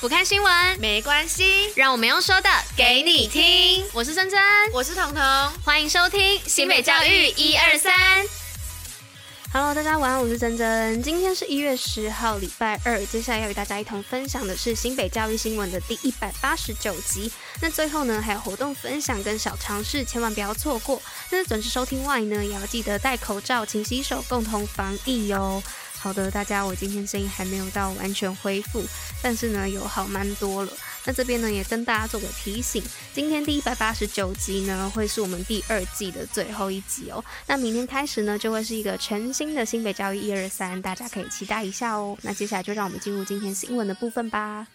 不看新闻没关系，让我们用说的给你听。我是珍珍，我是彤彤，欢迎收听新北教育一二三。Hello，大家晚安，我是珍珍。今天是一月十号，礼拜二。接下来要与大家一同分享的是新北教育新闻的第一百八十九集。那最后呢，还有活动分享跟小尝试，千万不要错过。那准时收听外呢，也要记得戴口罩、勤洗手，共同防疫哟。好的，大家，我今天声音还没有到完全恢复，但是呢，有好蛮多了。那这边呢，也跟大家做个提醒，今天第一百八十九集呢，会是我们第二季的最后一集哦。那明天开始呢，就会是一个全新的新北教育一二三，大家可以期待一下哦。那接下来就让我们进入今天新闻的部分吧。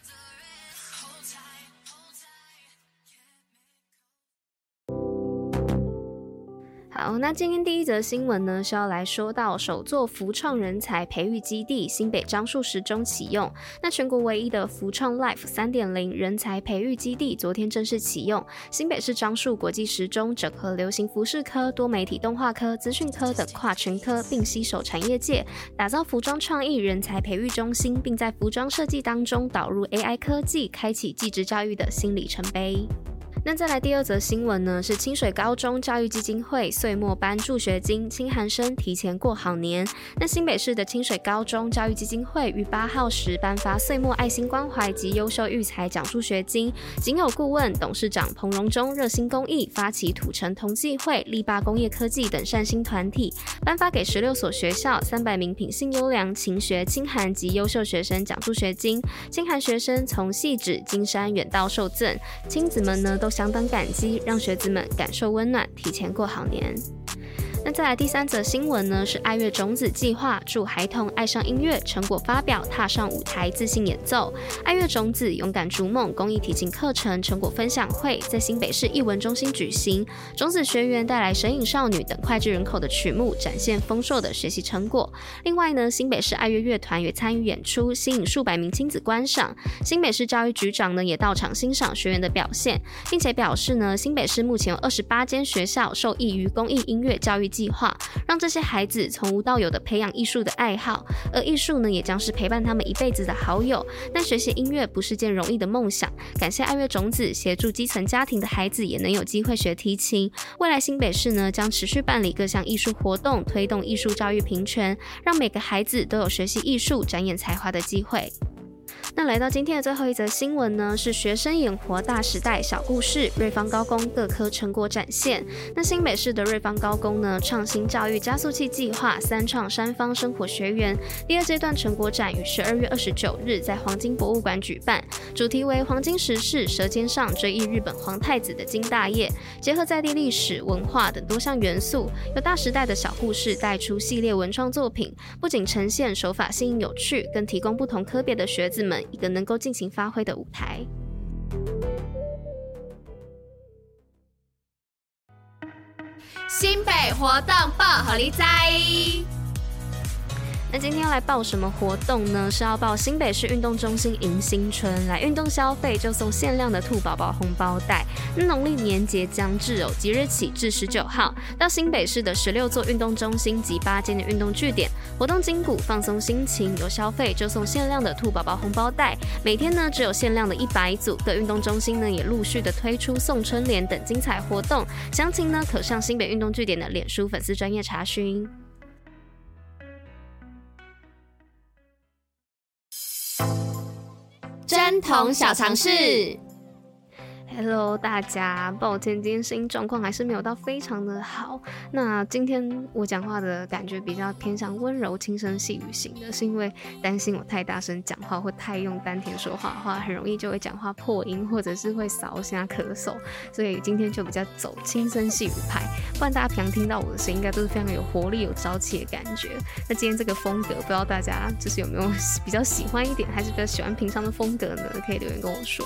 那今天第一则新闻呢，是要来说到首座扶创人才培育基地新北樟树十中启用。那全国唯一的扶创 Life 三点零人才培育基地昨天正式启用。新北市樟树国际十中整合流行服饰科、多媒体动画科、资讯科等跨群科，并携手产业界，打造服装创意人才培育中心，并在服装设计当中导入 AI 科技，开启技职教育的新里程碑。那再来第二则新闻呢，是清水高中教育基金会岁末班助学金，清寒生提前过好年。那新北市的清水高中教育基金会于八号时颁发岁末爱心关怀及优秀育才奖助学金，仅有顾问、董事长彭荣忠热心公益发起土城同济会、力霸工业科技等善心团体，颁发给十六所学校三百名品性优良、勤学、清寒及优秀学生奖助学金。清寒学生从细致、金山远道受赠，亲子们呢都相当感激，让学子们感受温暖，提前过好年。那再来第三则新闻呢？是爱乐种子计划助孩童爱上音乐，成果发表，踏上舞台，自信演奏。爱乐种子勇敢逐梦公益提琴课程成果分享会在新北市艺文中心举行，种子学员带来神隐少女等脍炙人口的曲目，展现丰硕的学习成果。另外呢，新北市爱乐乐团也参与演出，吸引数百名亲子观赏。新北市教育局长呢也到场欣赏学员的表现，并且表示呢，新北市目前有二十八间学校受益于公益音乐教育。计划让这些孩子从无到有的培养艺术的爱好，而艺术呢，也将是陪伴他们一辈子的好友。但学习音乐不是件容易的梦想。感谢爱乐种子协助基层家庭的孩子也能有机会学提琴。未来新北市呢，将持续办理各项艺术活动，推动艺术教育平权，让每个孩子都有学习艺术、展演才华的机会。那来到今天的最后一则新闻呢，是学生演活大时代小故事，瑞芳高工各科成果展现。那新北市的瑞芳高工呢，创新教育加速器计划三创三方生活学员第二阶段成果展于十二月二十九日在黄金博物馆举办，主题为黄金时事舌尖上追忆日本皇太子的金大业，结合在地历史文化等多项元素，由大时代的小故事带出系列文创作品，不仅呈现手法新颖有趣，更提供不同科别的学子们。一个能够尽情发挥的舞台。新北活动报虎哩知。那今天要来报什么活动呢？是要报新北市运动中心迎新春，来运动消费就送限量的兔宝宝红包袋。那农历年节将至哦，即日起至十九号，到新北市的十六座运动中心及八间的运动据点，活动筋骨，放松心情，有消费就送限量的兔宝宝红包袋。每天呢只有限量的一百组，各运动中心呢也陆续的推出送春联等精彩活动。详情呢可上新北运动据点的脸书粉丝专业查询。贞童小常识。Hello，大家，抱歉，今天声音状况还是没有到非常的好。那今天我讲话的感觉比较偏向温柔、轻声细语型的，是因为担心我太大声讲话或太用丹田说话的话，很容易就会讲话破音，或者是会少声咳嗽。所以今天就比较走轻声细语派，不然大家平常听到我的声音，应该都是非常有活力、有朝气的感觉。那今天这个风格，不知道大家就是有没有比较喜欢一点，还是比较喜欢平常的风格呢？可以留言跟我说。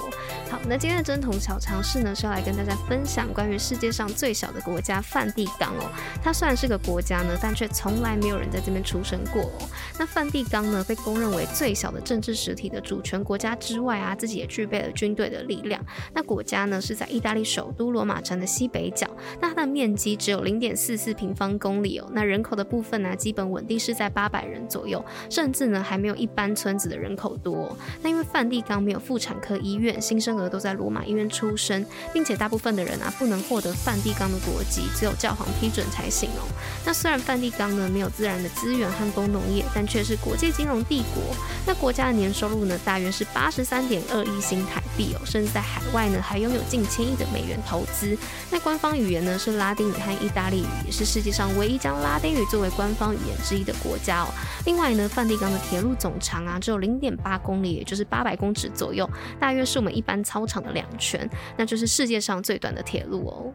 好，那今天的贞童小小常识呢，是要来跟大家分享关于世界上最小的国家梵蒂冈哦。它虽然是个国家呢，但却从来没有人在这边出生过哦。那梵蒂冈呢，被公认为最小的政治实体的主权国家之外啊，自己也具备了军队的力量。那国家呢，是在意大利首都罗马城的西北角。那它的面积只有零点四四平方公里哦。那人口的部分呢，基本稳定是在八百人左右，甚至呢还没有一般村子的人口多哦。那因为梵蒂冈没有妇产科医院，新生儿都在罗马医院出出生，并且大部分的人啊不能获得梵蒂冈的国籍，只有教皇批准才行哦。那虽然梵蒂冈呢没有自然的资源和工农业，但却是国际金融帝国。那国家的年收入呢大约是八十三点二亿新台币哦，甚至在海外呢还拥有近千亿的美元投资。那官方语言呢是拉丁语和意大利语，也是世界上唯一将拉丁语作为官方语言之一的国家哦。另外呢，梵蒂冈的铁路总长啊只有零点八公里，也就是八百公尺左右，大约是我们一般操场的两圈，那就是世界上最短的铁路哦。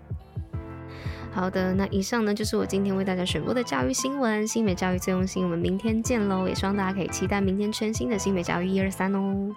好的，那以上呢就是我今天为大家选播的教育新闻，新美教育最用心，我们明天见喽！也希望大家可以期待明天全新的新美教育一二三哦。